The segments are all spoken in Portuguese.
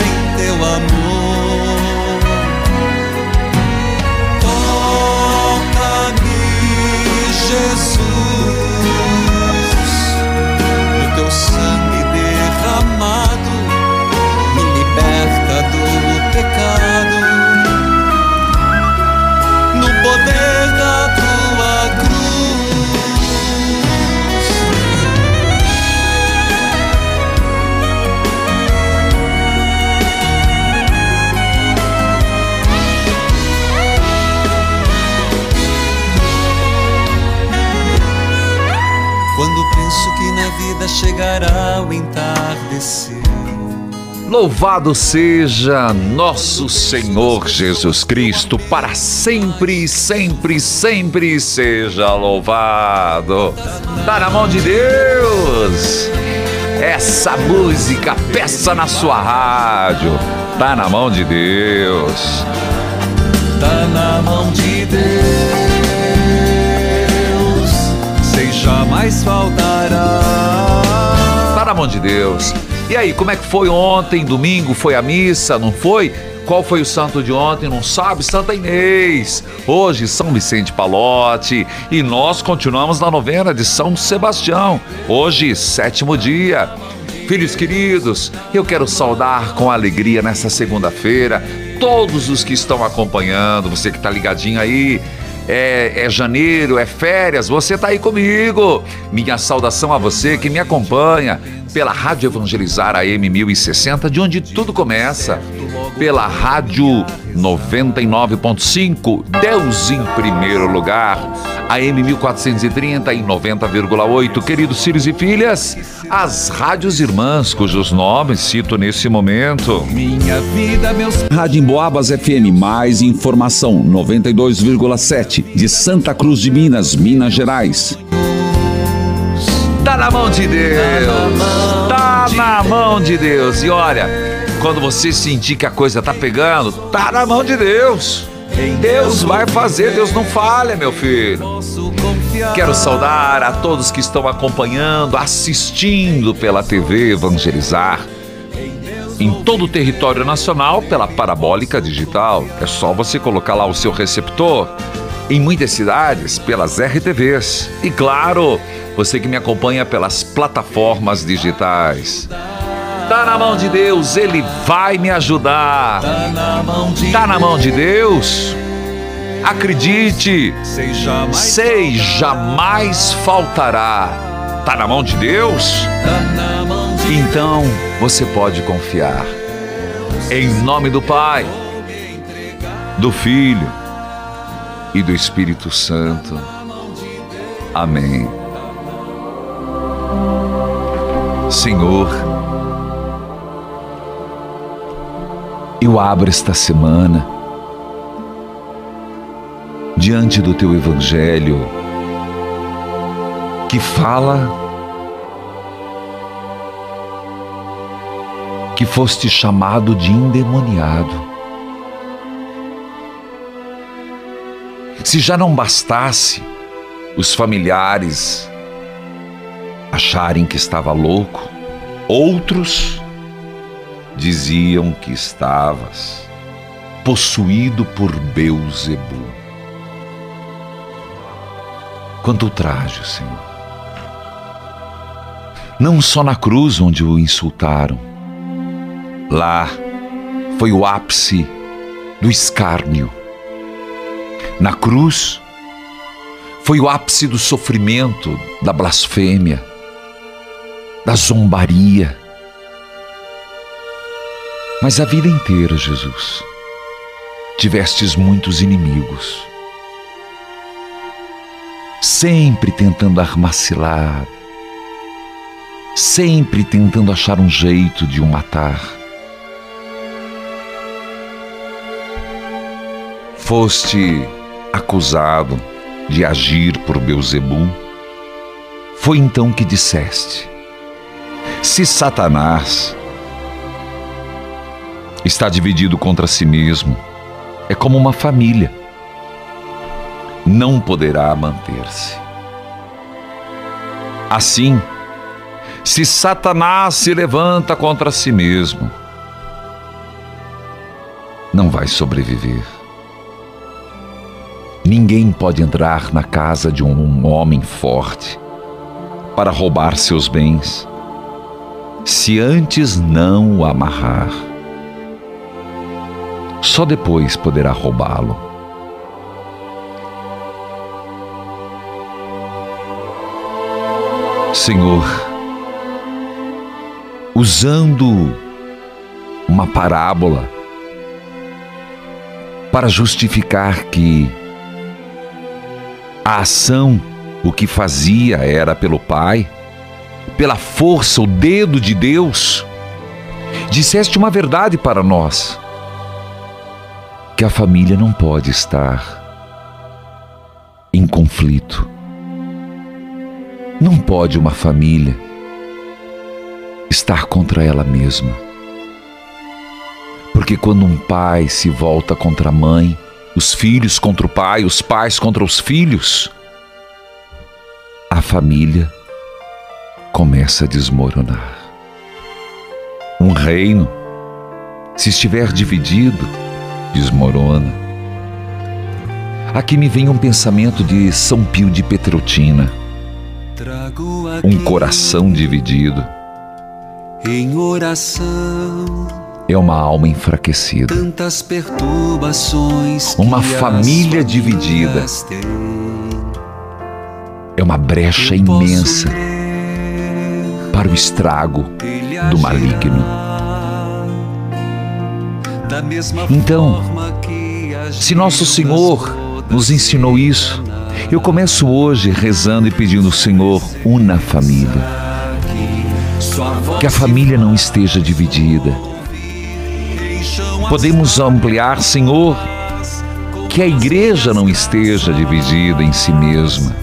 em teu amor. Toca-me, Jesus, o teu sangue derramado me liberta do pecado. No poder da vida chegará o entardecer. Louvado seja nosso Senhor Jesus Cristo, para sempre, sempre, sempre seja louvado. Tá na mão de Deus. Essa música, peça na sua rádio. Tá na mão de Deus. Tá na mão de Deus, sem jamais faltará. Mão de Deus. E aí, como é que foi ontem, domingo? Foi a missa, não foi? Qual foi o santo de ontem? Não sabe? Santa Inês. Hoje, São Vicente Palote. E nós continuamos na novena de São Sebastião. Hoje, sétimo dia. Filhos queridos, eu quero saudar com alegria nessa segunda-feira todos os que estão acompanhando, você que está ligadinho aí. É, é janeiro, é férias, você tá aí comigo. Minha saudação a você que me acompanha pela Rádio Evangelizar AM 1060, de onde tudo começa. Pela Rádio 99.5, Deus em primeiro lugar. AM 1430 em 90,8. Queridos filhos e filhas, as rádios irmãs, cujos nomes cito nesse momento. Minha vida, meus Rádio Emboabas FM, mais informação 92,7 de Santa Cruz de Minas, Minas Gerais. Tá na mão de Deus. Tá na mão de Deus. E olha, quando você sentir que a coisa tá pegando, tá na mão de Deus. Deus vai fazer, Deus não falha, meu filho. Quero saudar a todos que estão acompanhando, assistindo pela TV Evangelizar. Em todo o território nacional, pela Parabólica Digital. É só você colocar lá o seu receptor. Em muitas cidades, pelas RTVs. E claro, você que me acompanha pelas plataformas digitais. Tá na mão de Deus, Ele vai me ajudar. Tá na mão de Tá na mão de Deus. Acredite, Sei jamais sei, jamais faltará. Tá na mão de Deus? Tá na mão de Então você pode confiar. Em nome do Pai, do Filho e do Espírito Santo. Amém. Senhor, eu abro esta semana diante do teu Evangelho que fala que foste chamado de endemoniado. Se já não bastasse os familiares acharem que estava louco, outros diziam que estavas possuído por Beuzebu. Quanto ultraje, Senhor. Não só na cruz onde o insultaram, Lá foi o ápice do escárnio. Na cruz foi o ápice do sofrimento, da blasfêmia, da zombaria. Mas a vida inteira, Jesus, tivestes muitos inimigos, sempre tentando armacilar, sempre tentando achar um jeito de o matar. Foste acusado de agir por Beuzebu. Foi então que disseste: Se Satanás está dividido contra si mesmo, é como uma família. Não poderá manter-se. Assim, se Satanás se levanta contra si mesmo, não vai sobreviver. Ninguém pode entrar na casa de um homem forte para roubar seus bens, se antes não o amarrar. Só depois poderá roubá-lo. Senhor, usando uma parábola para justificar que a ação, o que fazia era pelo Pai, pela força, o dedo de Deus. Disseste uma verdade para nós: que a família não pode estar em conflito. Não pode uma família estar contra ela mesma. Porque quando um pai se volta contra a mãe, os filhos contra o pai, os pais contra os filhos, a família começa a desmoronar. Um reino, se estiver dividido, desmorona. Aqui me vem um pensamento de São Pio de Petrotina. Um coração dividido. Em oração é uma alma enfraquecida. Tantas perturbações uma família dividida é uma brecha imensa para o estrago do maligno. Então, se nosso Senhor nos ensinou isso, eu começo hoje rezando e pedindo ao Senhor, una a família. Que a família não esteja dividida Podemos ampliar, Senhor, que a igreja não esteja dividida em si mesma,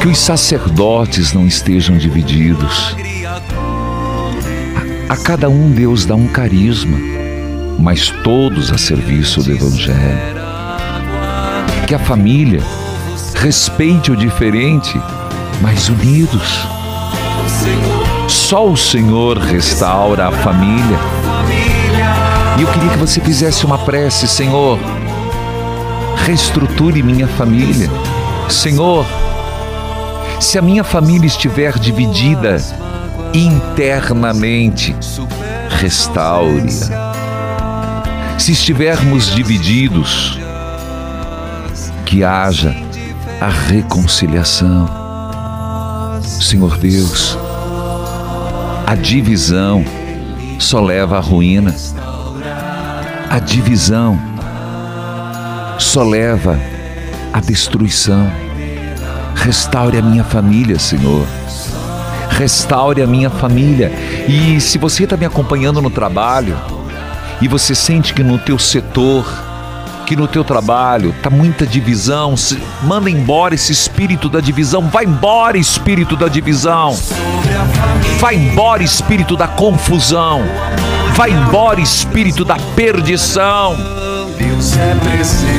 que os sacerdotes não estejam divididos. A, cada um Deus dá um carisma, mas todos a serviço do Evangelho. Que a família respeite o diferente, mas unidos. Só o Senhor restaura a família eu queria que você fizesse uma prece, Senhor. Reestruture minha família. Senhor, se a minha família estiver dividida internamente, restaure-a. Se estivermos divididos, que haja a reconciliação. Senhor Deus, a divisão só leva à ruína. A divisão só leva à destruição. Restaure a minha família, Senhor. Restaure a minha família. E se você está me acompanhando no trabalho e você sente que no teu setor, que no teu trabalho está muita divisão, manda embora esse espírito da divisão. Vai embora, espírito da divisão. Vai embora, espírito da confusão. Vai embora, espírito da perdição.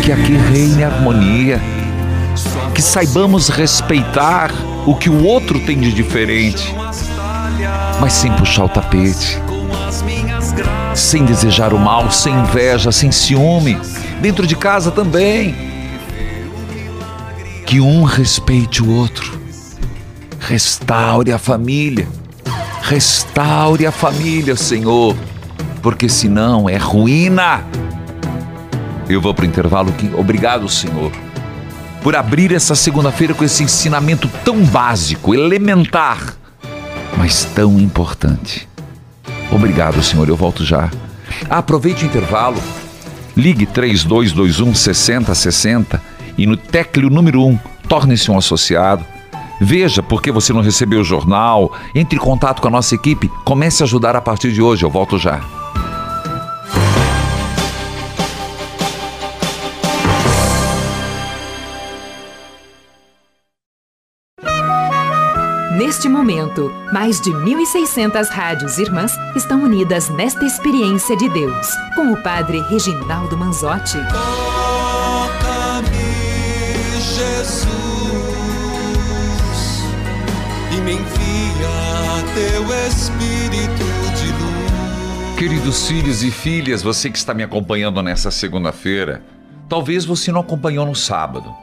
Que aqui reine harmonia. Que saibamos respeitar o que o outro tem de diferente, mas sem puxar o tapete, sem desejar o mal, sem inveja, sem ciúme. Dentro de casa também. Que um respeite o outro. Restaure a família. Restaure a família, Senhor porque senão é ruína. Eu vou para o intervalo. Obrigado, Senhor, por abrir essa segunda-feira com esse ensinamento tão básico, elementar, mas tão importante. Obrigado, Senhor. Eu volto já. Aproveite o intervalo Ligue 3221 6060 e no tecleo número 1, torne-se um associado. Veja por que você não recebeu o jornal, entre em contato com a nossa equipe, comece a ajudar a partir de hoje, eu volto já. Neste momento, mais de 1.600 rádios irmãs estão unidas nesta experiência de Deus, com o Padre Reginaldo Manzotti. Toca-me, Jesus, e me envia teu Espírito de luz. Queridos filhos e filhas, você que está me acompanhando nessa segunda-feira, talvez você não acompanhou no sábado.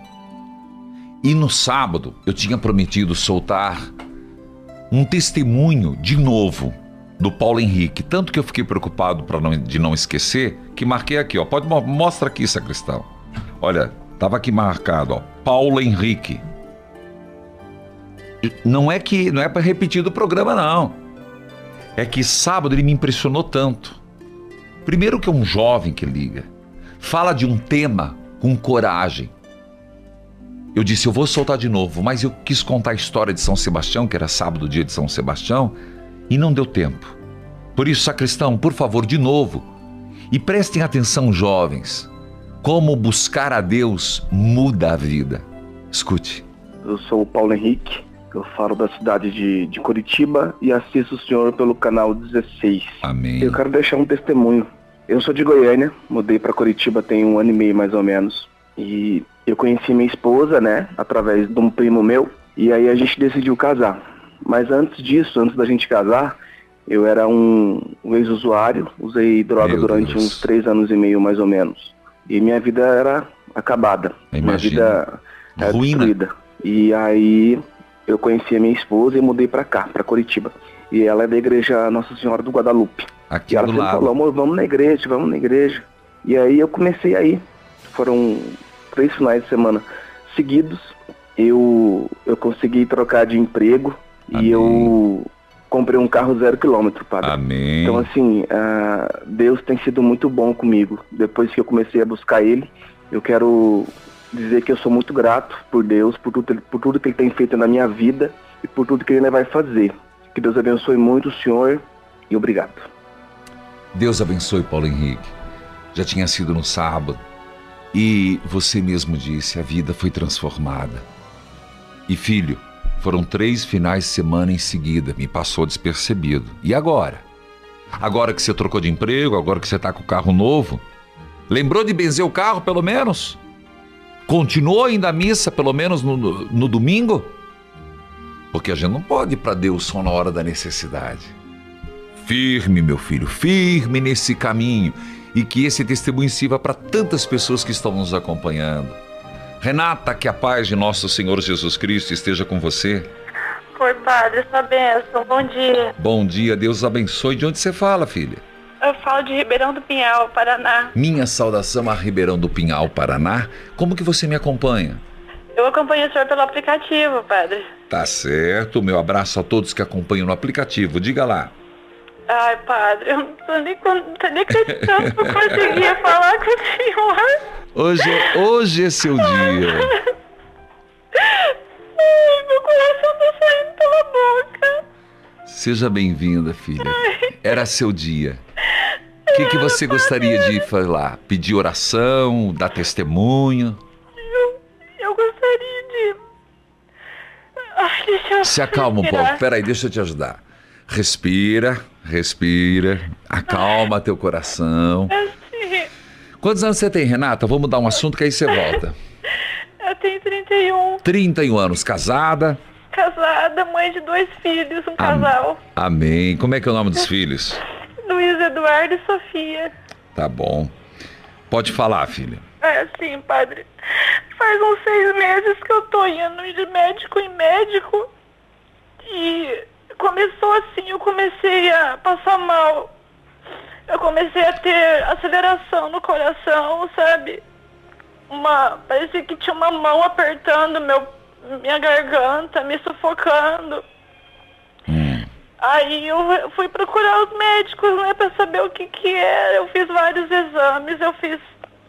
E no sábado eu tinha prometido soltar um testemunho de novo do Paulo Henrique. Tanto que eu fiquei preocupado para de não esquecer, que marquei aqui, ó. Pode mo- mostra aqui, sacristão. Olha, tava aqui marcado, ó. Paulo Henrique. Não é que não é para repetir do programa não. É que sábado ele me impressionou tanto. Primeiro que é um jovem que liga, fala de um tema com coragem. Eu disse, eu vou soltar de novo, mas eu quis contar a história de São Sebastião, que era sábado, dia de São Sebastião, e não deu tempo. Por isso, sacristão, por favor, de novo. E prestem atenção, jovens. Como buscar a Deus muda a vida. Escute. Eu sou o Paulo Henrique, eu falo da cidade de, de Curitiba e assisto o senhor pelo canal 16. Amém. Eu quero deixar um testemunho. Eu sou de Goiânia, mudei para Curitiba tem um ano e meio mais ou menos. E eu conheci minha esposa, né, através de um primo meu, e aí a gente decidiu casar. Mas antes disso, antes da gente casar, eu era um, um ex-usuário, usei droga Meu durante Deus. uns três anos e meio mais ou menos. E minha vida era acabada. Minha vida era Ruína. destruída. E aí eu conheci a minha esposa e mudei pra cá, pra Curitiba. E ela é da igreja Nossa Senhora do Guadalupe. Aqui E ela do sempre lado. falou, amor, vamos na igreja, vamos na igreja. E aí eu comecei aí. Foram três finais de semana seguidos. Eu, eu consegui trocar de emprego Amém. e eu comprei um carro zero quilômetro, padre. Amém. Então, assim, ah, Deus tem sido muito bom comigo. Depois que eu comecei a buscar Ele, eu quero dizer que eu sou muito grato por Deus, por tudo, por tudo que Ele tem feito na minha vida e por tudo que Ele vai fazer. Que Deus abençoe muito o senhor e obrigado. Deus abençoe Paulo Henrique. Já tinha sido no sábado. E você mesmo disse, a vida foi transformada. E filho, foram três finais de semana em seguida, me passou despercebido. E agora? Agora que você trocou de emprego, agora que você está com o carro novo, lembrou de benzer o carro pelo menos? Continuou ainda a missa pelo menos no, no- no domingo? Porque a gente não pode ir para Deus só na hora da necessidade. Firme, meu filho, firme nesse caminho e que esse testemunho sirva para tantas pessoas que estão nos acompanhando. Renata, que a paz de nosso Senhor Jesus Cristo esteja com você. Oi, padre, sua bênção, bom dia. Bom dia, Deus abençoe. De onde você fala, filha? Eu falo de Ribeirão do Pinhal, Paraná. Minha saudação a Ribeirão do Pinhal, Paraná. Como que você me acompanha? Eu acompanho o senhor pelo aplicativo, padre. Tá certo, meu abraço a todos que acompanham no aplicativo. Diga lá. Ai, padre, eu não tô nem, tô nem acreditando que eu conseguia falar com o senhor. Hoje, hoje é seu dia. Ai, meu coração tá saindo pela boca. Seja bem-vinda, filha. Era seu dia. O que, que você gostaria de falar? Pedir oração, dar testemunho? Eu, eu gostaria de... Ai, deixa eu Se acalma um pouco. Peraí, deixa eu te ajudar. Respira, respira. Acalma teu coração. Quantos anos você tem, Renata? Vamos mudar um assunto que aí você volta. eu tenho 31, 31 anos, casada. casada, mãe de dois filhos, um Am- casal. Amém. Como é que é o nome dos filhos? Luiz Eduardo e Sofia. Tá bom. Pode falar, filha. É assim, padre. Faz uns seis meses que eu tô indo de médico em médico. E começou assim, eu comecei a passar mal. Eu comecei a ter aceleração no coração, sabe? Uma. Parecia que tinha uma mão apertando meu, minha garganta, me sufocando. Hum. Aí eu fui procurar os médicos, né, pra saber o que que era. Eu fiz vários exames, eu fiz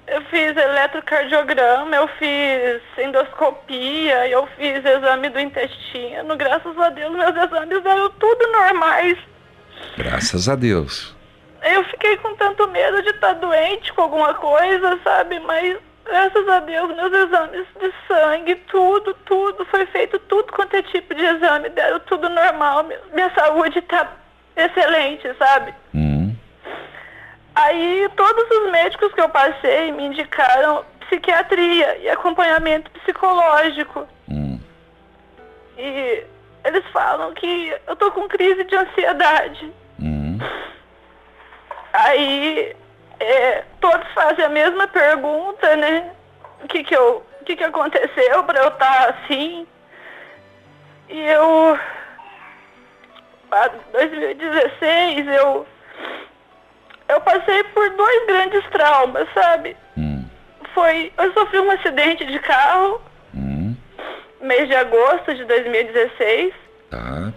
Eu fiz eletrocardiograma, eu fiz endoscopia, eu fiz exame do intestino. Graças a Deus, meus exames eram tudo normais. Graças a Deus. Eu fiquei com tanto medo de estar doente com alguma coisa, sabe? Mas graças a Deus, meus exames de sangue, tudo, tudo, foi feito tudo quanto é tipo de exame, deram tudo normal. Minha saúde tá excelente, sabe? Hum. Aí todos os médicos que eu passei me indicaram psiquiatria e acompanhamento psicológico. Hum. E eles falam que eu tô com crise de ansiedade. Hum. Aí é, todos fazem a mesma pergunta, né? O que que, eu, o que, que aconteceu para eu estar assim? E eu... Em 2016 eu... Eu passei por dois grandes traumas, sabe? Hum. Foi... Eu sofri um acidente de carro, Hum. mês de agosto de 2016. Tá.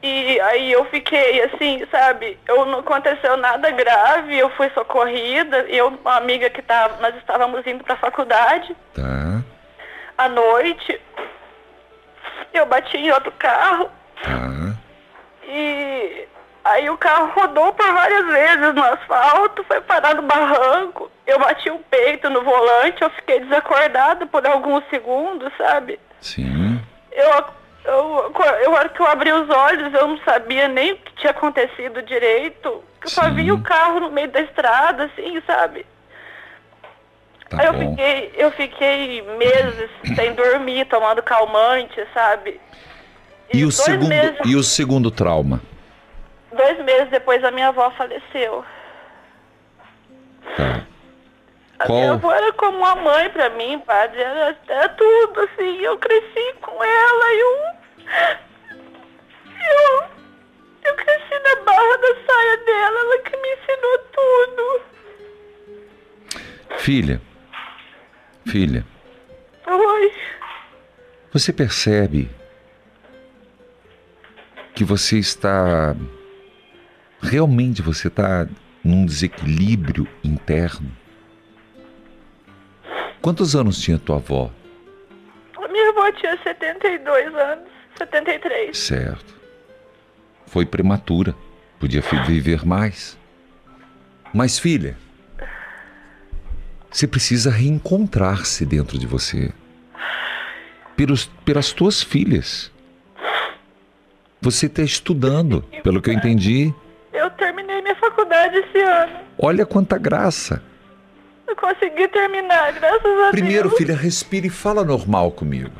E aí eu fiquei assim, sabe? Eu não aconteceu nada grave, eu fui socorrida, eu, uma amiga que tava, nós estávamos indo para a faculdade Tá. à noite. Eu bati em outro carro Tá. e aí o carro rodou por várias vezes no asfalto, foi parar no barranco. Eu bati o peito no volante, eu fiquei desacordada por alguns segundos, sabe? Sim. Eu, eu, eu, hora que eu abri os olhos, eu não sabia nem o que tinha acontecido direito. Eu só Sim. vi o carro no meio da estrada, assim, sabe? Tá Aí eu bom. fiquei, eu fiquei meses sem dormir, tomando calmante, sabe? E o dois segundo meses, e o segundo trauma? Dois meses depois a minha avó faleceu. Tá. A Qual- minha avó era como uma mãe pra mim, padre. Era, era tudo, assim. Eu cresci com ela e eu. Eu. Eu cresci na barra da saia dela, ela que me ensinou tudo. Filha. Filha, Oi. você percebe que você está realmente você está num desequilíbrio interno? Quantos anos tinha tua avó? A minha avó tinha 72 anos. 73. Certo. Foi prematura. Podia viver mais. Mas, filha, você precisa reencontrar-se dentro de você. Pelos, pelas tuas filhas. Você está estudando, pelo que eu entendi. Eu terminei minha faculdade esse ano. Olha quanta graça. Eu consegui terminar, graças a Primeiro, Deus. filha, respira e fala normal comigo.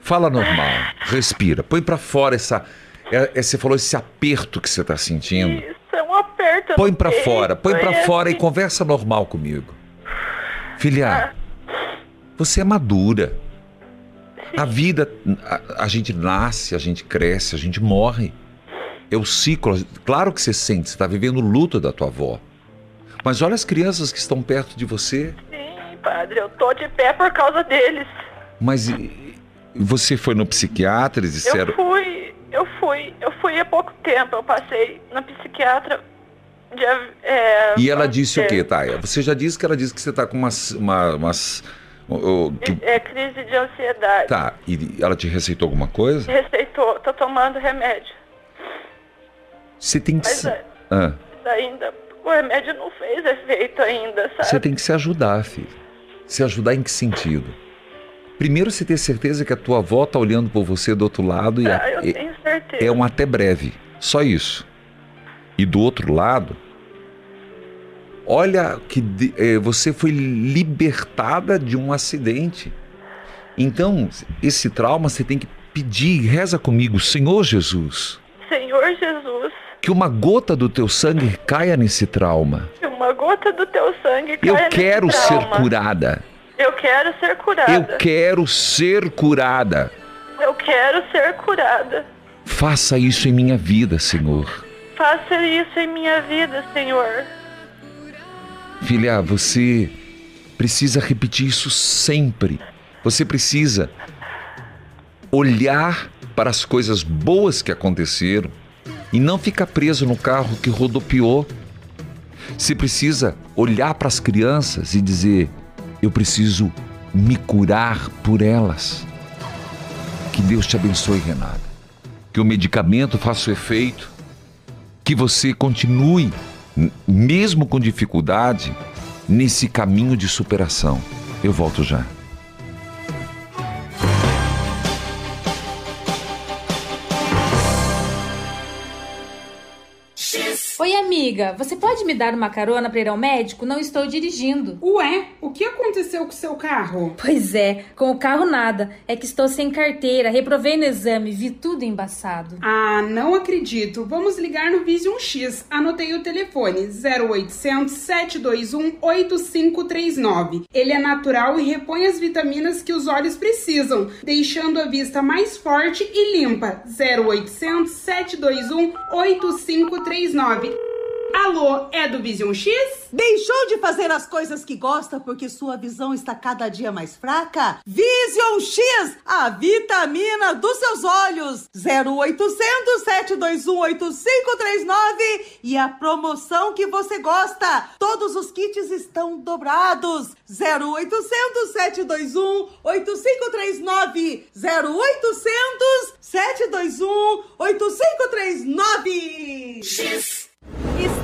Fala normal. Respira. Põe pra fora essa. é- é- você falou esse aperto que você está sentindo. Isso, é um aperto. Põe peito, fora, põe pra é fora e assim. conversa normal comigo. Filha, você é madura. A vida, a, a gente nasce, a gente cresce, a gente morre. É o ciclo. Claro que você sente, você está vivendo o luto da tua avó. Mas olha as crianças que estão perto de você. Sim, padre, eu tô de pé por causa deles. Mas você foi no psiquiatra, eles disseram. Eu fui, eu fui, eu fui há pouco tempo, eu passei na psiquiatra. Dia, é, E ela disse o é, quê, Taia? Você já disse que ela disse que você está com umas. uma- umas que- É crise de ansiedade. tá, e ela te receitou alguma coisa? Receitou, tô tomando remédio. Você tem que. Mas se- é, Ah, ainda, o remédio não fez efeito ainda, sabe? você tem que se ajudar, filho. Se ajudar em que sentido? Primeiro, você ter certeza que a tua avó tá olhando por você do outro lado e Ah, eu tenho certeza. é um até breve. Só isso. E do outro lado, olha que eh, você foi libertada de um acidente. Então, esse trauma você tem que pedir, reza comigo, Senhor Jesus, Senhor Jesus, que uma gota do teu sangue caia nesse trauma. uma gota do teu sangue Eu caia nesse quero ser trauma. curada. Eu quero ser curada. Eu quero ser curada. Eu quero ser curada. Faça isso em minha vida, Senhor. Faça isso em minha vida, Senhor. Filha, você precisa repetir isso sempre. Você precisa olhar para as coisas boas que aconteceram e não ficar preso no carro que rodopiou. Você precisa olhar para as crianças e dizer: eu preciso me curar por elas. Que Deus te abençoe, Renata. Que o medicamento faça o efeito. Que você continue, mesmo com dificuldade, nesse caminho de superação. Eu volto já. Amiga, você pode me dar uma carona para ir ao médico? Não estou dirigindo. Ué, o que aconteceu com o seu carro? Pois é, com o carro nada. É que estou sem carteira, reprovei no exame, vi tudo embaçado. Ah, não acredito. Vamos ligar no Vision X. Anotei o telefone: 0800 721 8539. Ele é natural e repõe as vitaminas que os olhos precisam, deixando a vista mais forte e limpa. 0800 721 8539. Alô, é do Vision X? Deixou de fazer as coisas que gosta porque sua visão está cada dia mais fraca? Vision X, a vitamina dos seus olhos. 0800 721 8539 e a promoção que você gosta. Todos os kits estão dobrados. 0800 721 8539 0800 721 8539 X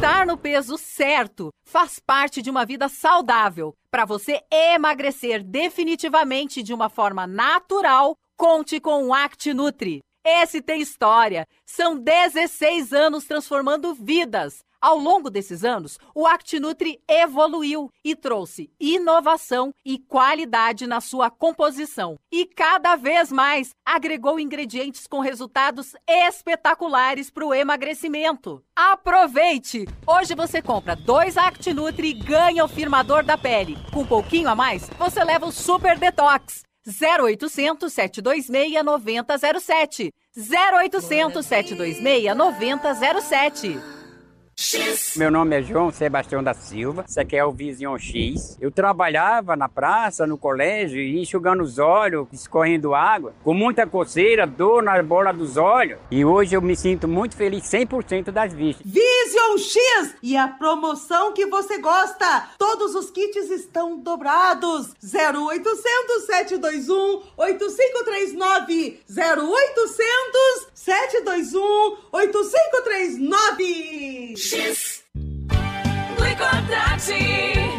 Estar no peso certo faz parte de uma vida saudável. Para você emagrecer definitivamente de uma forma natural, conte com o ActiNutri. Esse tem história. São 16 anos transformando vidas. Ao longo desses anos, o ActiNutri evoluiu e trouxe inovação e qualidade na sua composição. E cada vez mais agregou ingredientes com resultados espetaculares para o emagrecimento. Aproveite! Hoje você compra dois ActiNutri e ganha o firmador da pele. Com um pouquinho a mais, você leva o Super Detox. 0800 726 9007. 0800 726 9007. X. Meu nome é João Sebastião da Silva, isso aqui é o Vision X. Eu trabalhava na praça, no colégio, enxugando os olhos, escorrendo água, com muita coceira, dor na bola dos olhos. E hoje eu me sinto muito feliz 100% das vistas. Vision X! E a promoção que você gosta! Todos os kits estão dobrados! 0800 721 8539 0800 721 8539 X.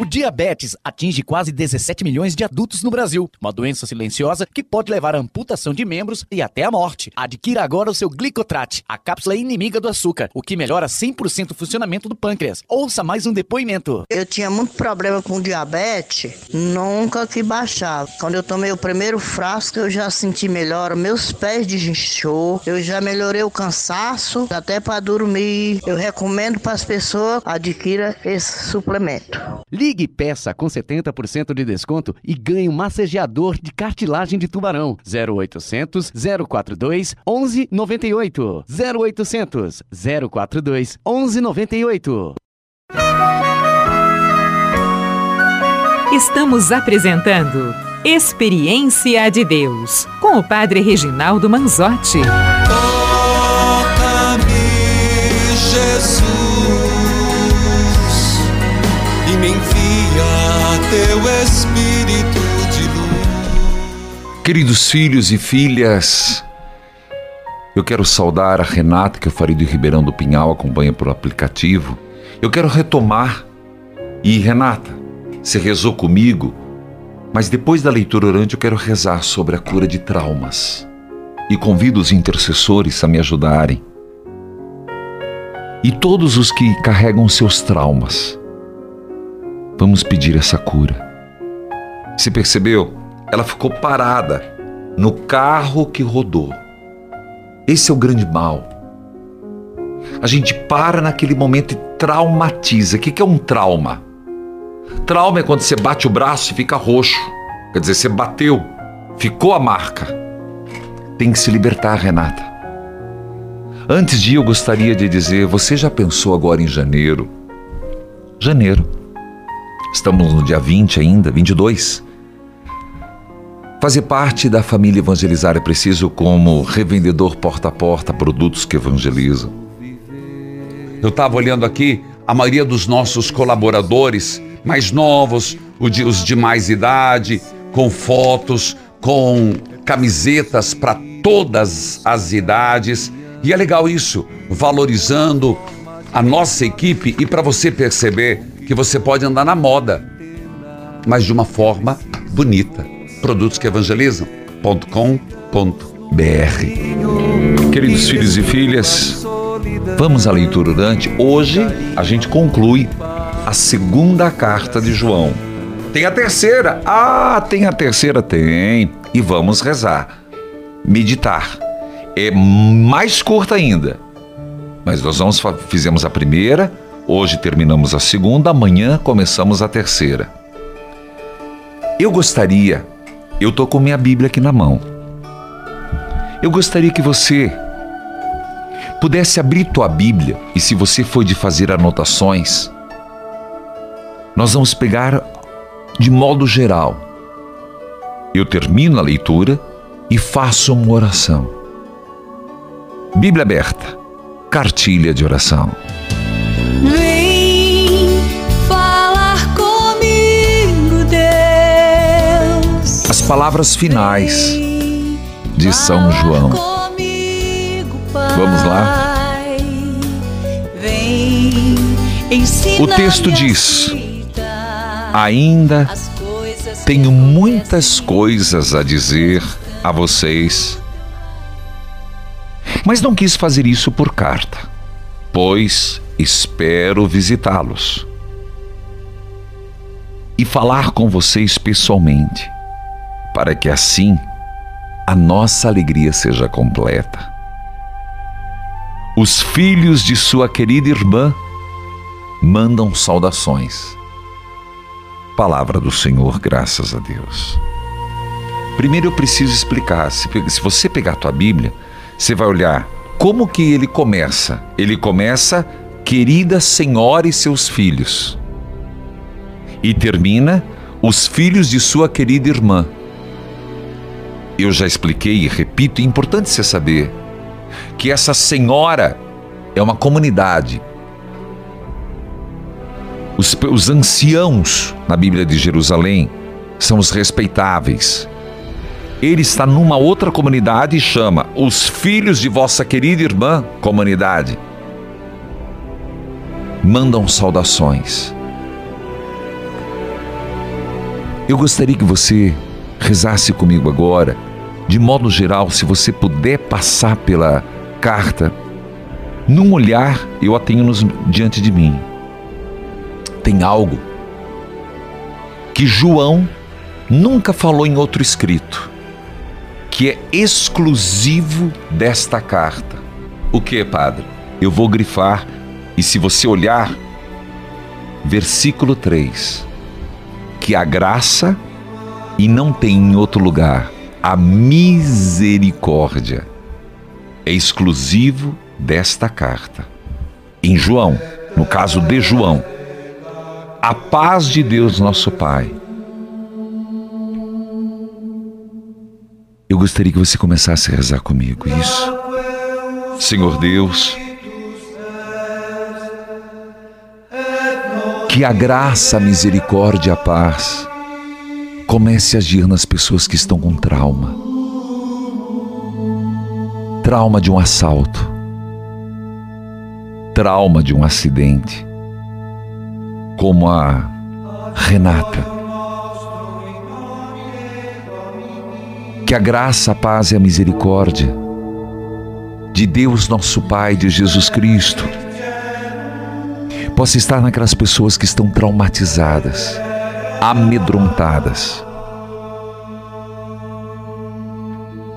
O diabetes atinge quase 17 milhões de adultos no Brasil. Uma doença silenciosa que pode levar à amputação de membros e até à morte. Adquira agora o seu Glicotrat, a cápsula inimiga do açúcar, o que melhora 100% o funcionamento do pâncreas. Ouça mais um depoimento. Eu tinha muito problema com diabetes, nunca que baixava. Quando eu tomei o primeiro frasco, eu já senti melhor. Meus pés desinchou, eu já melhorei o cansaço, até para dormir. Eu recomendo para as pessoas adquira esse suplemento. Ligue e peça com 70% de desconto e ganhe um massageador de cartilagem de tubarão. 0800 042 1198. 0800 042 1198. Estamos apresentando Experiência de Deus com o Padre Reginaldo Manzotti. Queridos filhos e filhas, eu quero saudar a Renata, que eu farei do Ribeirão do Pinhal, acompanha pelo aplicativo. Eu quero retomar. E Renata, você rezou comigo, mas depois da leitura orante eu quero rezar sobre a cura de traumas. E convido os intercessores a me ajudarem. E todos os que carregam seus traumas Vamos pedir essa cura. Se percebeu? Ela ficou parada no carro que rodou. Esse é o grande mal. A gente para naquele momento e traumatiza. O que é um trauma? Trauma é quando você bate o braço e fica roxo. Quer dizer, você bateu, ficou a marca. Tem que se libertar, Renata. Antes de ir, eu gostaria de dizer: você já pensou agora em janeiro? Janeiro Estamos no dia 20 ainda, 22. Fazer parte da família Evangelizar é preciso como revendedor porta a porta produtos que evangelizam. Eu estava olhando aqui a maioria dos nossos colaboradores mais novos, os de mais idade, com fotos, com camisetas para todas as idades. E é legal isso, valorizando a nossa equipe e para você perceber que você pode andar na moda, mas de uma forma bonita. Produtos que evangelizam.com.br. Queridos filhos e filhas, vamos à leitura durante. Hoje a gente conclui a segunda carta de João. Tem a terceira? Ah, tem a terceira? Tem. E vamos rezar. Meditar. É mais curta ainda. Mas nós vamos, fizemos a primeira, hoje terminamos a segunda, amanhã começamos a terceira. Eu gostaria, eu estou com minha Bíblia aqui na mão. Eu gostaria que você pudesse abrir tua Bíblia e se você for de fazer anotações, nós vamos pegar de modo geral. Eu termino a leitura e faço uma oração. Bíblia aberta, cartilha de oração. Palavras finais de São João. Vamos lá? O texto diz: Ainda tenho muitas coisas a dizer a vocês, mas não quis fazer isso por carta, pois espero visitá-los e falar com vocês pessoalmente, para que assim a nossa alegria seja completa. Os filhos de sua querida irmã mandam saudações. Palavra do Senhor, graças a Deus. Primeiro eu preciso explicar, se, você pegar a tua Bíblia, você vai olhar como que ele começa. Ele começa, querida Senhora e seus filhos. E termina, os filhos de sua querida irmã. Eu já expliquei e repito, é importante você saber que essa senhora é uma comunidade os, os anciãos na Bíblia de Jerusalém são os respeitáveis. Ele está numa outra comunidade e chama os filhos de vossa querida irmã, comunidade. Mandam saudações. Eu gostaria que você rezasse comigo agora, de modo geral, se você puder passar pela carta, num olhar eu a tenho nos, diante de mim tem algo que João nunca falou em outro escrito, que é exclusivo desta carta. O que, padre? Eu vou grifar e se você olhar, versículo 3, que a graça e não tem em outro lugar a misericórdia é exclusivo desta carta. Em João, no caso de João, a paz de Deus, nosso Pai. Eu gostaria que você começasse a rezar comigo isso. Senhor Deus, que a graça, a misericórdia, a paz comece a agir nas pessoas que estão com trauma. Trauma de um assalto, trauma de um acidente, como a Renata. Que a graça, a paz e a misericórdia de Deus, nosso Pai, de Jesus Cristo, possa estar naquelas pessoas que estão traumatizadas, amedrontadas,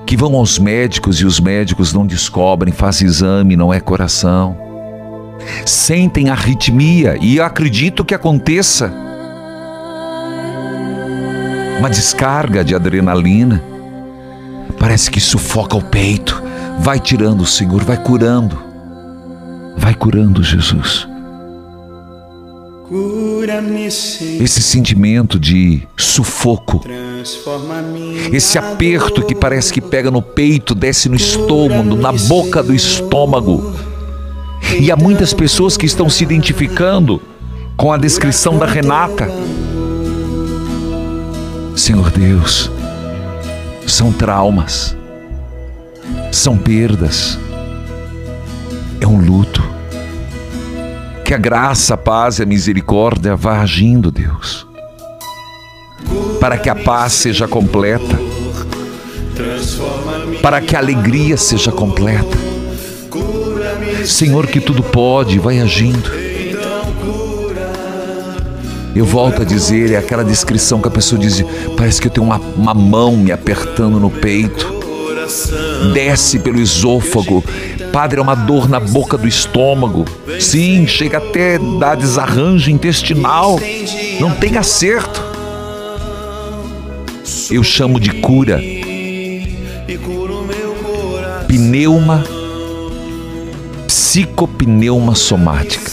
que vão aos médicos e os médicos não descobrem, fazem exame, não é coração sentem arritmia e acredito que aconteça uma descarga de adrenalina. Parece que sufoca o peito. Vai tirando, Senhor, vai curando. Vai curando, Jesus. Esse sentimento de sufoco, esse aperto que parece que pega no peito, desce no estômago, na boca do estômago. E há muitas pessoas que estão se identificando com a descrição da Renata. Senhor Deus, são traumas, são perdas, é um luto. A graça, a paz e a misericórdia vá agindo, Deus, para que a paz seja completa, para que a alegria seja completa. Senhor, que tudo pode, vai agindo. Eu volto a dizer, é aquela descrição que a pessoa diz: parece que eu tenho uma, uma mão me apertando no peito, desce pelo esôfago. Padre, é uma dor na boca do estômago. Sim, chega até dar desarranjo intestinal. Não tem acerto. Eu chamo de cura. Pneuma, psicopneuma somática.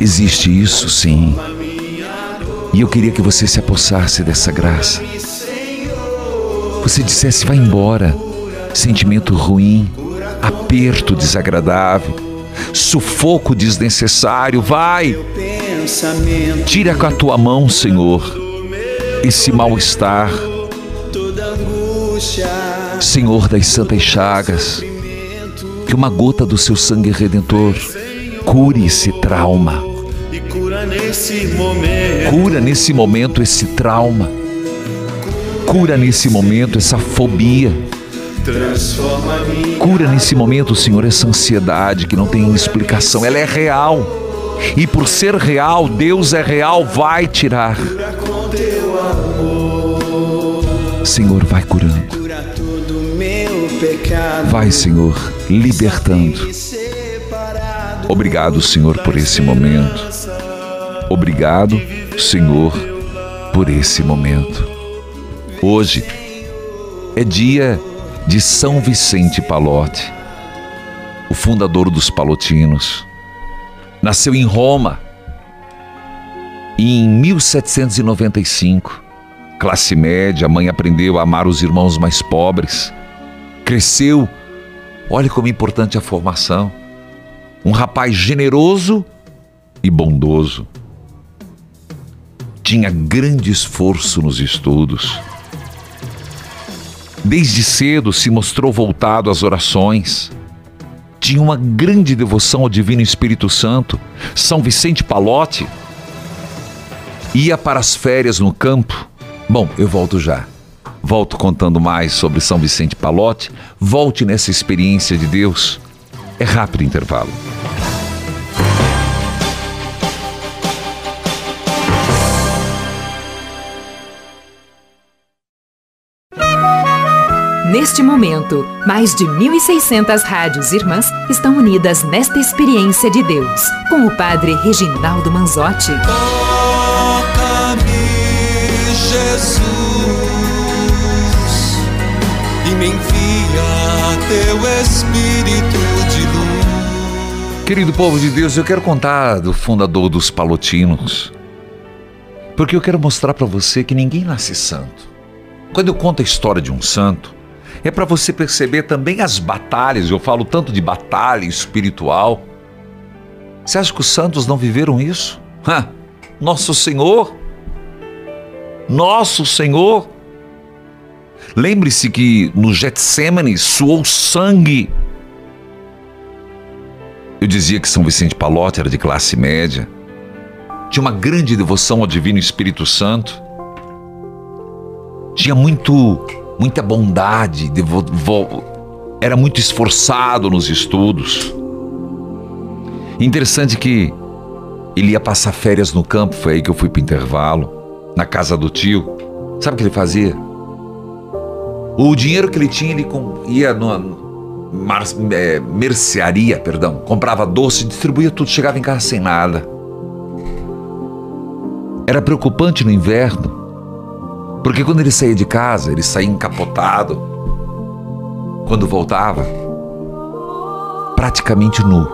Existe isso, sim. E eu queria que você se apossasse dessa graça. Você dissesse: vai embora. Sentimento ruim, aperto desagradável, sufoco desnecessário. Vai. Tira com a tua mão, Senhor, esse mal-estar. Senhor das Santas Chagas, que uma gota do seu sangue redentor cure esse trauma. Cura nesse momento. Cura nesse momento esse trauma. Cura nesse momento essa fobia. Cura nesse momento, Senhor, essa ansiedade que não tem explicação. Ela é real. E por ser real, Deus é real, vai tirar. Senhor, vai curando. Vai, Senhor, libertando. Obrigado, Senhor, por esse momento. Obrigado, Senhor, por esse momento. Hoje é dia de São Vicente Palote, o fundador dos palotinos. Nasceu em Roma em 1795. Classe média, a mãe aprendeu a amar os irmãos mais pobres. Cresceu. Olha como é importante a formação. Um rapaz generoso e bondoso. Tinha grande esforço nos estudos. Desde cedo se mostrou voltado às orações. Tinha uma grande devoção ao Divino Espírito Santo. São Vicente Palote ia para as férias no campo. Bom, eu volto já. Volto contando mais sobre São Vicente Palote. Volte nessa experiência de Deus. É rápido intervalo. Neste momento, mais de 1.600 rádios irmãs estão unidas nesta experiência de Deus, com o Padre Reginaldo Manzotti. Toca-me, Jesus, e me envia teu Espírito de luz. Querido povo de Deus, eu quero contar do fundador dos Palotinos. Porque eu quero mostrar para você que ninguém nasce santo. Quando eu conto a história de um santo, é para você perceber também as batalhas. Eu falo tanto de batalha espiritual. Você acha que os santos não viveram isso? Ha, nosso Senhor, nosso Senhor. Lembre-se que no Getsemane suou sangue. Eu dizia que São Vicente Palote era de classe média. Tinha uma grande devoção ao Divino Espírito Santo. Tinha muito muita bondade, era muito esforçado nos estudos. Interessante que ele ia passar férias no campo, foi aí que eu fui para intervalo, na casa do tio. Sabe o que ele fazia? O dinheiro que ele tinha, ele ia numa mar, é, mercearia, perdão, comprava doce, distribuía tudo, chegava em casa sem nada. Era preocupante no inverno, porque quando ele saía de casa, ele saía encapotado. Quando voltava, praticamente nu.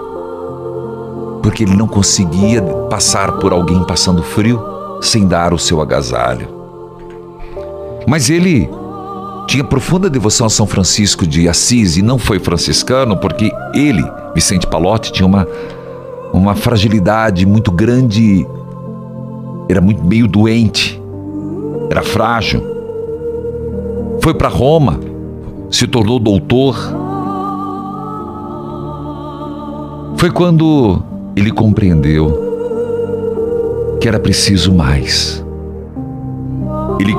Porque ele não conseguia passar por alguém passando frio sem dar o seu agasalho. Mas ele tinha profunda devoção a São Francisco de Assis e não foi franciscano porque ele, Vicente Palotti, tinha uma, uma fragilidade muito grande, era muito meio doente, era frágil. Foi para Roma, se tornou doutor. Foi quando ele compreendeu que era preciso mais. Ele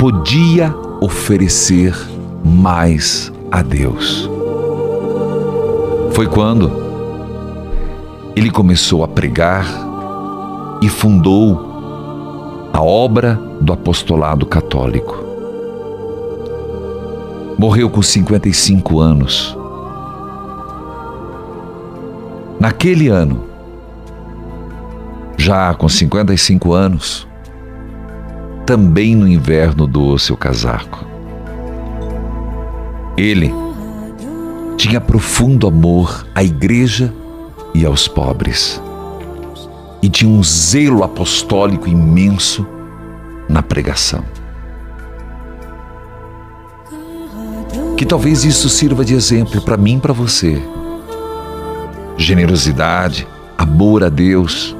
podia oferecer mais a Deus. Foi quando ele começou a pregar e fundou a obra do apostolado católico. Morreu com 55 anos. Naquele ano, já com 55 anos, também no inverno doou seu casaco. Ele tinha profundo amor à igreja e aos pobres. E tinha um zelo apostólico imenso na pregação. Que talvez isso sirva de exemplo para mim e para você. Generosidade, amor a Deus,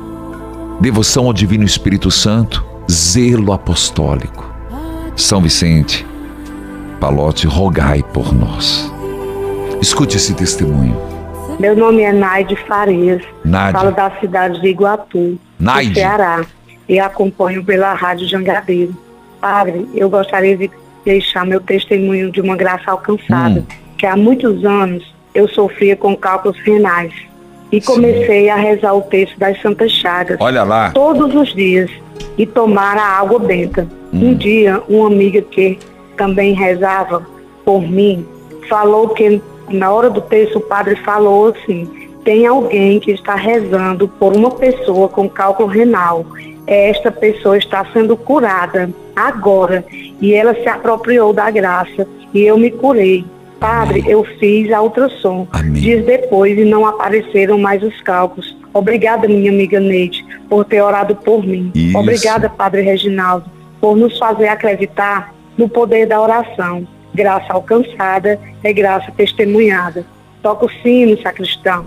devoção ao Divino Espírito Santo, zelo apostólico. São Vicente, Palote, rogai por nós. Escute esse testemunho. Meu nome é Naide Farias. Naide. Falo da cidade de Iguatu, Naide. no Ceará. E acompanho pela Rádio Jangadeiro. Padre, eu gostaria de deixar meu testemunho de uma graça alcançada. Hum. Que há muitos anos eu sofria com cálculos renais. E comecei a rezar o texto das Santas Chagas. Olha lá. Todos os dias. E tomar a água benta. Hum. Um dia, uma amiga que também rezava por mim, falou que na hora do texto o padre falou assim: tem alguém que está rezando por uma pessoa com cálculo renal. Esta pessoa está sendo curada agora e ela se apropriou da graça e eu me curei. Padre, eu fiz a ultrassom. Dias depois e não apareceram mais os cálculos. Obrigada, minha amiga Neide, por ter orado por mim. Isso. Obrigada, Padre Reginaldo, por nos fazer acreditar no poder da oração. Graça alcançada é graça testemunhada. Toca o sino, sacristão.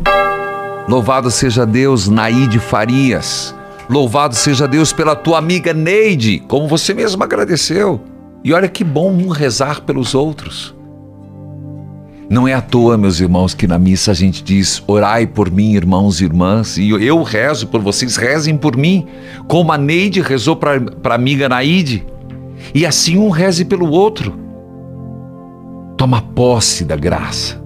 Louvado seja Deus, Naide Farias. Louvado seja Deus pela tua amiga Neide, como você mesmo agradeceu. E olha que bom um rezar pelos outros. Não é à toa, meus irmãos, que na missa a gente diz: orai por mim, irmãos e irmãs, e eu rezo por vocês, rezem por mim, como a Neide rezou para a amiga Naide. E assim um reze pelo outro. Toma posse da graça.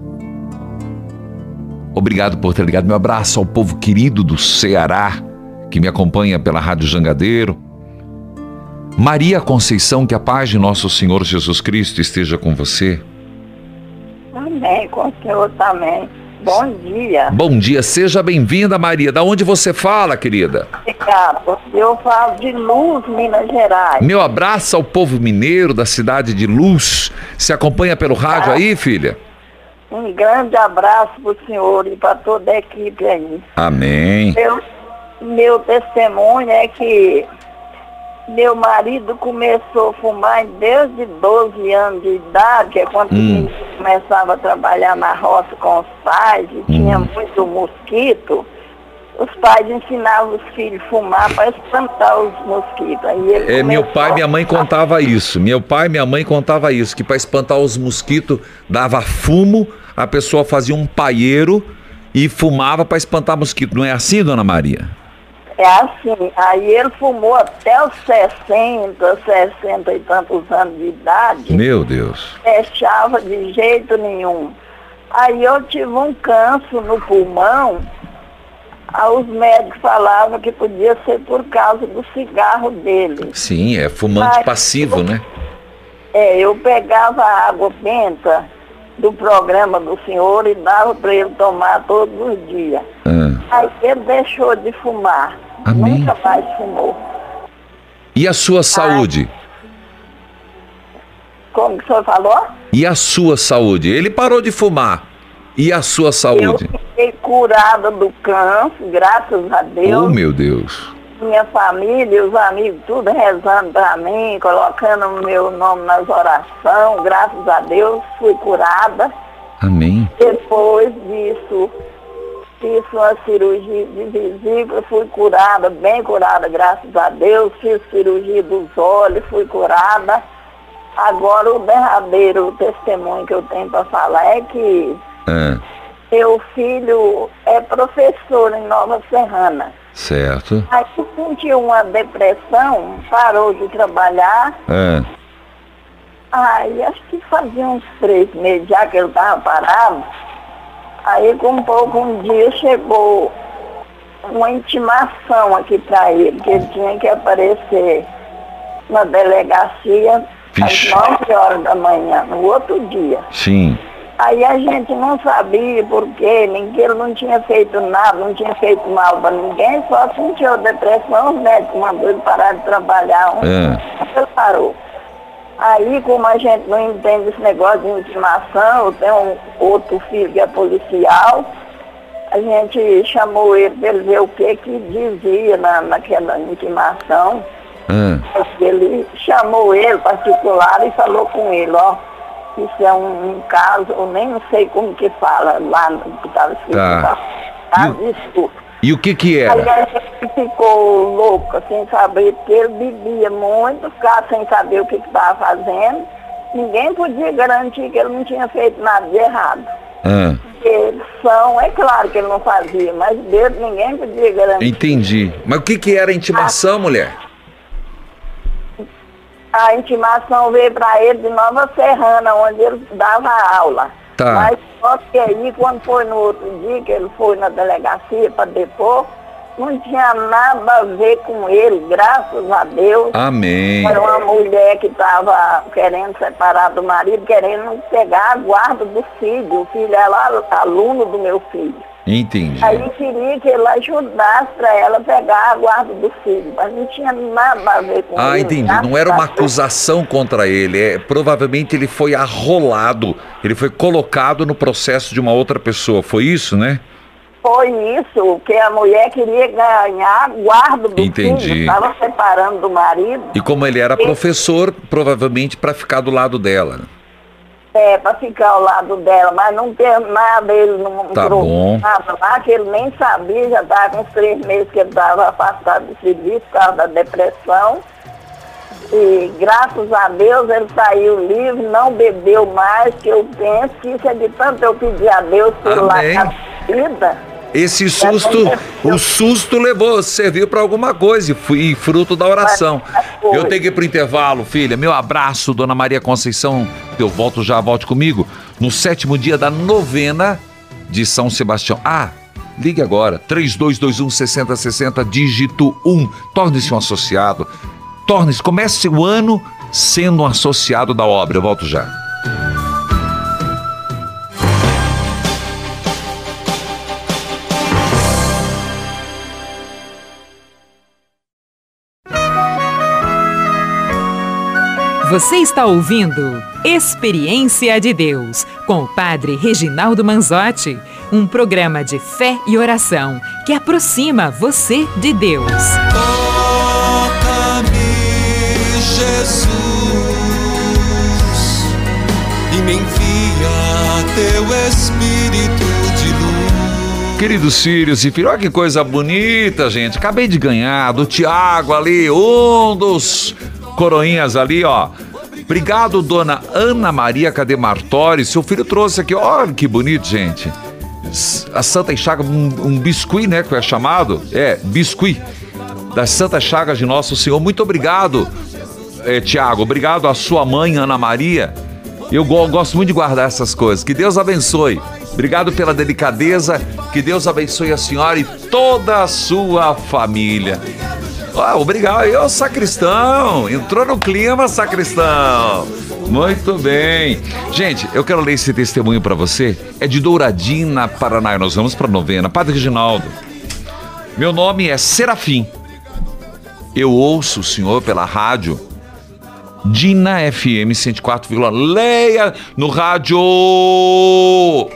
Obrigado por ter ligado. Meu abraço ao povo querido do Ceará, que me acompanha pela Rádio Jangadeiro. Maria Conceição, que a paz de nosso Senhor Jesus Cristo esteja com você. Amém, com o Senhor também. Bom dia. Bom dia, seja bem-vinda, Maria. Da onde você fala, querida? Eu falo de Luz, Minas Gerais. Meu abraço ao povo mineiro da cidade de Luz. Se acompanha pelo rádio aí, filha? Um grande abraço para o senhor e para toda a equipe aí. Amém. Meu, meu testemunho é que meu marido começou a fumar desde 12 anos de idade, que é quando Hum. começava a trabalhar na roça com os pais e tinha muito mosquito. Os pais ensinavam os filhos a fumar para espantar os mosquitos. Aí É, meu pai e minha mãe contava isso. Meu pai e minha mãe contava isso, que para espantar os mosquitos dava fumo, a pessoa fazia um paieiro e fumava para espantar mosquito. Não é assim, dona Maria? É assim, aí ele fumou até os 60, 60 e tantos anos de idade. Meu Deus. Deixava de jeito nenhum. Aí eu tive um câncer no pulmão. Aí os médicos falavam que podia ser por causa do cigarro dele. Sim, é fumante Mas- passivo, né? É, eu pegava a água benta do programa do senhor e dava para ele tomar todos os dias. Ah. Aí ele deixou de fumar. Amém. Nunca mais fumou. E a sua saúde? Como que o senhor falou? E a sua saúde? Ele parou de fumar. E a sua Eu saúde? Fiquei curada do câncer, graças a Deus. Oh, meu Deus. minha família, os amigos, tudo rezando para mim, colocando o meu nome nas orações, graças a Deus, fui curada. Amém. Depois disso, fiz uma cirurgia de vesícula, fui curada, bem curada, graças a Deus. Fiz cirurgia dos olhos, fui curada. Agora o derradeiro testemunho que eu tenho para falar é que É, meu filho é professor em Nova Serrana. certo. Aí sentiu uma depressão, parou de trabalhar. É, Aí acho que fazia uns três meses já que ele estava parado. Aí com pouco um dia chegou uma intimação aqui para ele, que ele tinha que aparecer na delegacia Vixe. às 9 horas da manhã, no outro dia. sim. Aí a gente não sabia por quê, ninguém ele não tinha feito nada, não tinha feito mal para ninguém, só sentiu depressão, os médicos mandou ele parar de trabalhar. Um É. ele parou. Aí, como a gente não entende esse negócio de intimação, eu tenho um outro filho que é policial, a gente chamou ele para ele ver o que que dizia na, naquela intimação. É. Ele chamou ele particular e falou com ele, ó, isso é um, um caso, eu nem sei como que fala lá no que estava escrito Tá. Caso de estupro. E o que que Aí era? a gente ficou louca, sem saber, porque ele bebia muito, ficava sem saber o que estava fazendo. Ninguém podia garantir que ele não tinha feito nada de errado. É, Porque são, é claro que ele não fazia, mas dele ninguém podia garantir. entendi. Mas o que que era a intimação, mulher? A intimação veio para ele de Nova Serrana, onde ele dava aula. Tá. Mas só que aí, quando foi no outro dia, que ele foi na delegacia para depor, não tinha nada a ver com ele, graças a Deus. Amém. Era uma mulher que estava querendo separar do marido, querendo pegar a guarda do filho. O filho era aluno do meu filho. Entendi. Aí queria que ele ajudasse para ela pegar a guarda do filho, mas não tinha nada a ver com Ah, ele. entendi. graças Não era uma acusação contra ele. É, provavelmente ele foi arrolado. Ele foi colocado no processo de uma outra pessoa. Foi isso, né? Foi isso, que a mulher queria ganhar a guarda do Entendi. filho, estava separando do marido, E como ele era professor, provavelmente para ficar do lado dela. É, para ficar ao lado dela, mas não tem nada, ele não Tá bom. nada lá, que ele nem sabia, já estava com uns três meses que ele estava afastado do serviço por causa da depressão. E graças a Deus ele saiu livre, não bebeu mais, que eu penso que isso é de tanto eu pedir a Deus por Amém. largar a vida. Esse susto, o susto levou, serviu para alguma coisa e fruto da oração. Eu tenho que ir pro intervalo, filha. Meu abraço, dona Maria Conceição. Eu volto já, volte comigo. No sétimo dia da novena de São Sebastião. Ah, ligue agora, 3221 6060, dígito 1. Torne-se um associado. Torne-se, comece o ano sendo um associado da obra. Eu volto já. Você está ouvindo Experiência de Deus com o Padre Reginaldo Manzotti, um programa de fé e oração que aproxima você de Deus. Toca-me, Jesus, e me envia teu Espírito de luz. Queridos filhos e filhos, olha que coisa bonita, gente. Acabei de ganhar do Tiago ali, um dos coroinhas ali, ó. Obrigado, dona Ana Maria Cadê Martori. Seu filho trouxe aqui, olha que bonito, gente. A Santa Chaga, um, um biscuit, né, que é chamado? É, biscuit. Das Santas Chagas de Nosso Senhor. Muito obrigado, é, Tiago. Obrigado à sua mãe, Ana Maria. Eu go- gosto muito de guardar essas coisas. Que Deus abençoe. Obrigado pela delicadeza. Que Deus abençoe a senhora e toda a sua família. Ah, obrigado aí, ô sacristão. Entrou no clima, sacristão. Muito bem. Gente, eu quero ler esse testemunho para você. É de Douradina, Paraná. Nós vamos para novena. Padre Reginaldo. Meu nome é Serafim. Eu ouço o senhor pela rádio Dina FM 104, leia no rádio.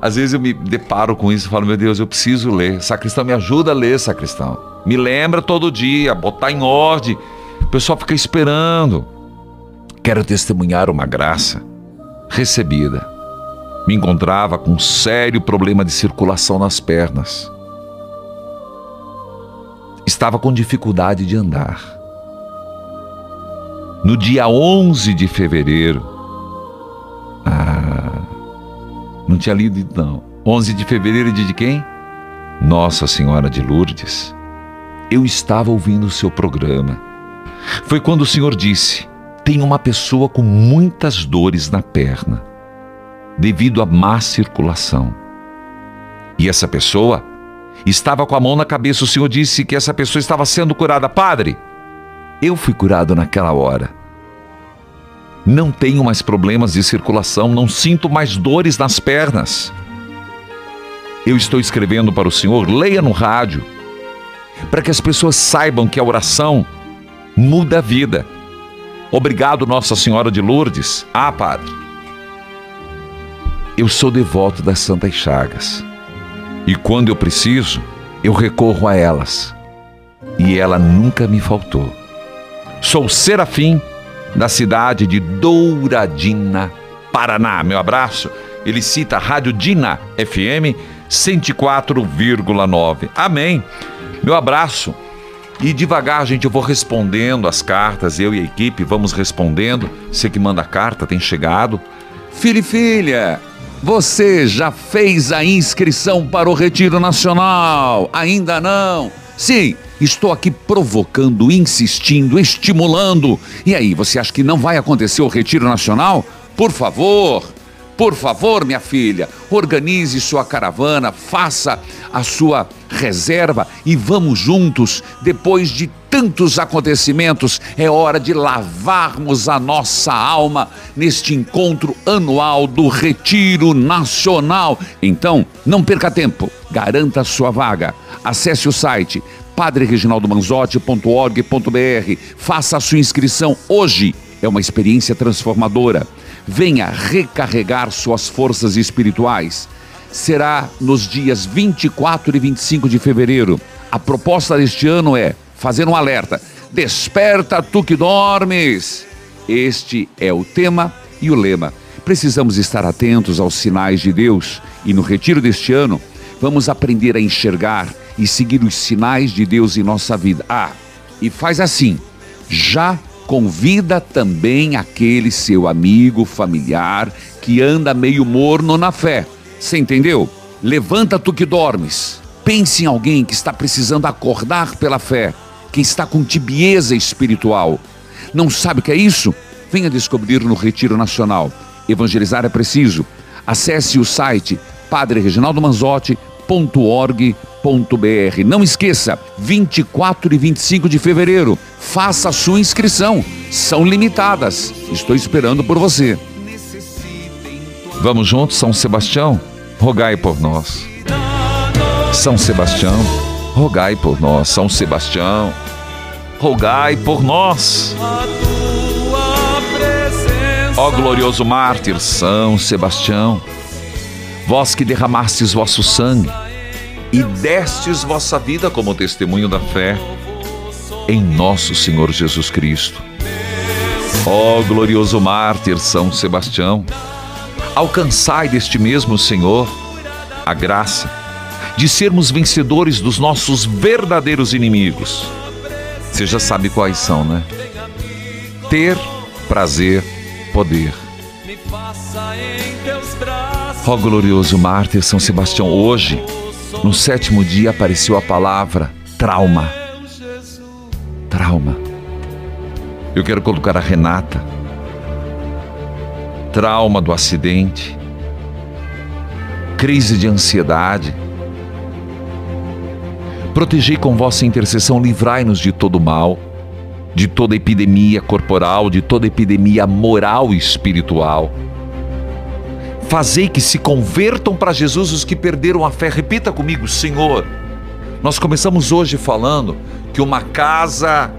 Às vezes eu me deparo com isso e falo, meu Deus, eu preciso ler. Sacristão, me ajuda a ler, sacristão. Me lembra todo dia, botar em ordem. O pessoal fica esperando. Quero testemunhar uma graça recebida. Me encontrava com um sério problema de circulação nas pernas. Estava com dificuldade de andar. No dia 11 de fevereiro, não tinha lido não. 11 de fevereiro de quem? Nossa Senhora de Lourdes. Eu estava ouvindo o seu programa. Foi quando o Senhor disse: tem uma pessoa com muitas dores na perna, devido à má circulação. E essa pessoa estava com a mão na cabeça. O Senhor disse que essa pessoa estava sendo curada. Padre, eu fui curado naquela hora. Não tenho mais problemas de circulação, não sinto mais dores nas pernas. Eu estou escrevendo para o Senhor, leia no rádio, para que as pessoas saibam que a oração muda a vida. Obrigado, Nossa Senhora de Lourdes. Ah, Padre. Eu sou devoto das Santas Chagas. E quando eu preciso, eu recorro a elas. E ela nunca me faltou. Sou Serafim da cidade de Douradina, Paraná. Meu abraço. Ele cita a Rádio Dina FM 104,9. Amém. Meu abraço. E devagar, gente, eu vou respondendo as cartas, eu e a equipe vamos respondendo. Você que manda a carta tem chegado. Filho e filha, você já fez a inscrição para o Retiro Nacional? Ainda não? Sim, estou aqui provocando, insistindo, estimulando. E aí, você acha que não vai acontecer o Retiro Nacional? Por favor, por favor, minha filha, organize sua caravana, faça a sua reserva e vamos juntos. Depois de tantos acontecimentos, é hora de lavarmos a nossa alma neste encontro anual do Retiro Nacional. Então, não perca tempo, garanta sua vaga. Acesse o site padrereginaldomanzotti.org.br. Faça a sua inscrição hoje. É uma experiência transformadora. Venha recarregar suas forças espirituais. Será nos dias 24 e 25 de fevereiro. A proposta deste ano é fazer um alerta. Desperta tu que dormes. Este é o tema e o lema. Precisamos estar atentos aos sinais de Deus e no retiro deste ano vamos aprender a enxergar e seguir os sinais de Deus em nossa vida. Ah, e faz assim: já convida também aquele seu amigo, familiar que anda meio morno na fé. Você entendeu? Levanta tu que dormes. Pense em alguém que está precisando acordar pela fé, que está com tibieza espiritual. Não sabe o que é isso? Venha descobrir no Retiro Nacional. Evangelizar é preciso. Acesse o site padrereginaldomanzotti.org.br não esqueça, 24 e 25 de fevereiro, faça a sua inscrição. São limitadas. Estou esperando por você. Vamos juntos, São Sebastião? Rogai por nós. São Sebastião, rogai por nós. São Sebastião, rogai por nós. Ó glorioso mártir São Sebastião, vós que derramastes vosso sangue e destes vossa vida como testemunho da fé em nosso Senhor Jesus Cristo. Ó glorioso mártir São Sebastião, alcançai deste mesmo Senhor a graça de sermos vencedores dos nossos verdadeiros inimigos. Você já sabe quais são, né? Ter, prazer, poder. Ó glorioso mártir São Sebastião, hoje no sétimo dia apareceu a palavra trauma. Trauma. Eu quero colocar a Renata. Trauma do acidente. Crise de ansiedade. Protegei com vossa intercessão, livrai-nos de todo mal, de toda epidemia corporal, de toda epidemia moral e espiritual Fazei que se convertam para Jesus os que perderam a fé. Repita comigo, Senhor. Nós começamos hoje falando que uma casa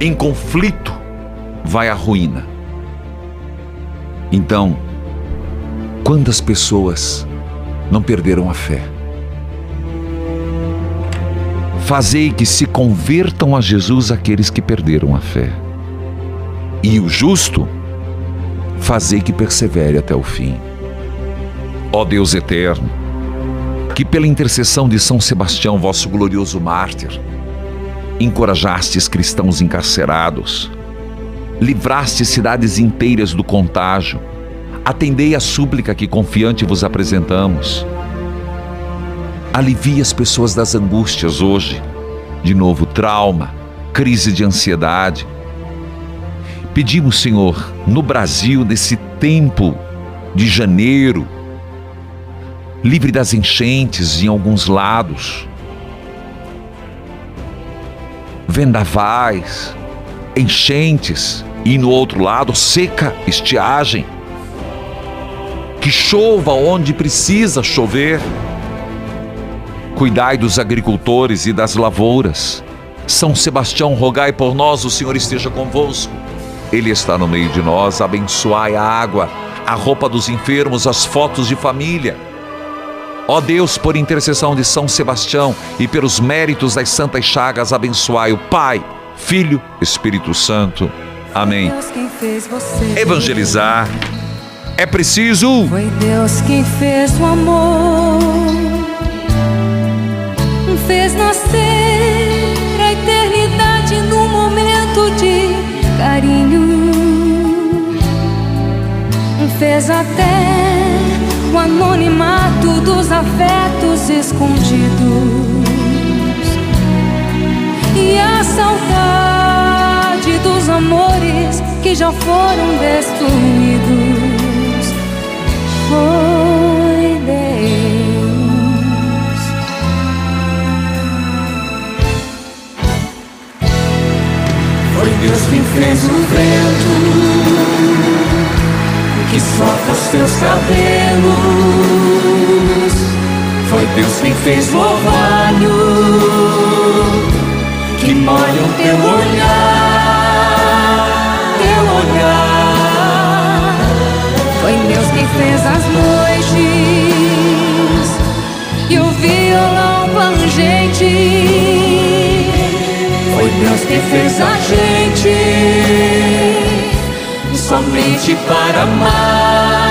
em conflito vai à ruína. Então, Quantas pessoas não perderam a fé? Fazei que se convertam a Jesus aqueles que perderam a fé. E o justo, fazei que persevere até o fim. Ó Deus eterno, que pela intercessão de São Sebastião, vosso glorioso mártir, encorajastes cristãos encarcerados, livraste cidades inteiras do contágio, atendei a súplica que confiante vos apresentamos. Alivie as pessoas das angústias hoje, de novo trauma, crise de ansiedade. Pedimos, Senhor, no Brasil, nesse tempo de janeiro, livre das enchentes em alguns lados, vendavais, enchentes e no outro lado seca, estiagem. Que chova onde precisa chover. Cuidai dos agricultores e das lavouras. São Sebastião, rogai por nós, o Senhor esteja convosco. Ele está no meio de nós, abençoai a água, a roupa dos enfermos, as fotos de família. Ó Deus, por intercessão de São Sebastião e pelos méritos das santas chagas, abençoai o Pai, Filho, Espírito Santo. Amém. Evangelizar é preciso. Foi Deus quem fez o amor. Fez nascer a eternidade num momento de carinho. Fez até o anonimato dos afetos escondidos. E a saudade dos amores que já foram destruídos. Foi Deus quem fez o vento que sopra os teus cabelos. Foi Deus quem fez o orvalho que molha o teu olhar, teu olhar. Foi Deus quem fez as noites e o violão plangente. Deus quem fez a gente somente para amar.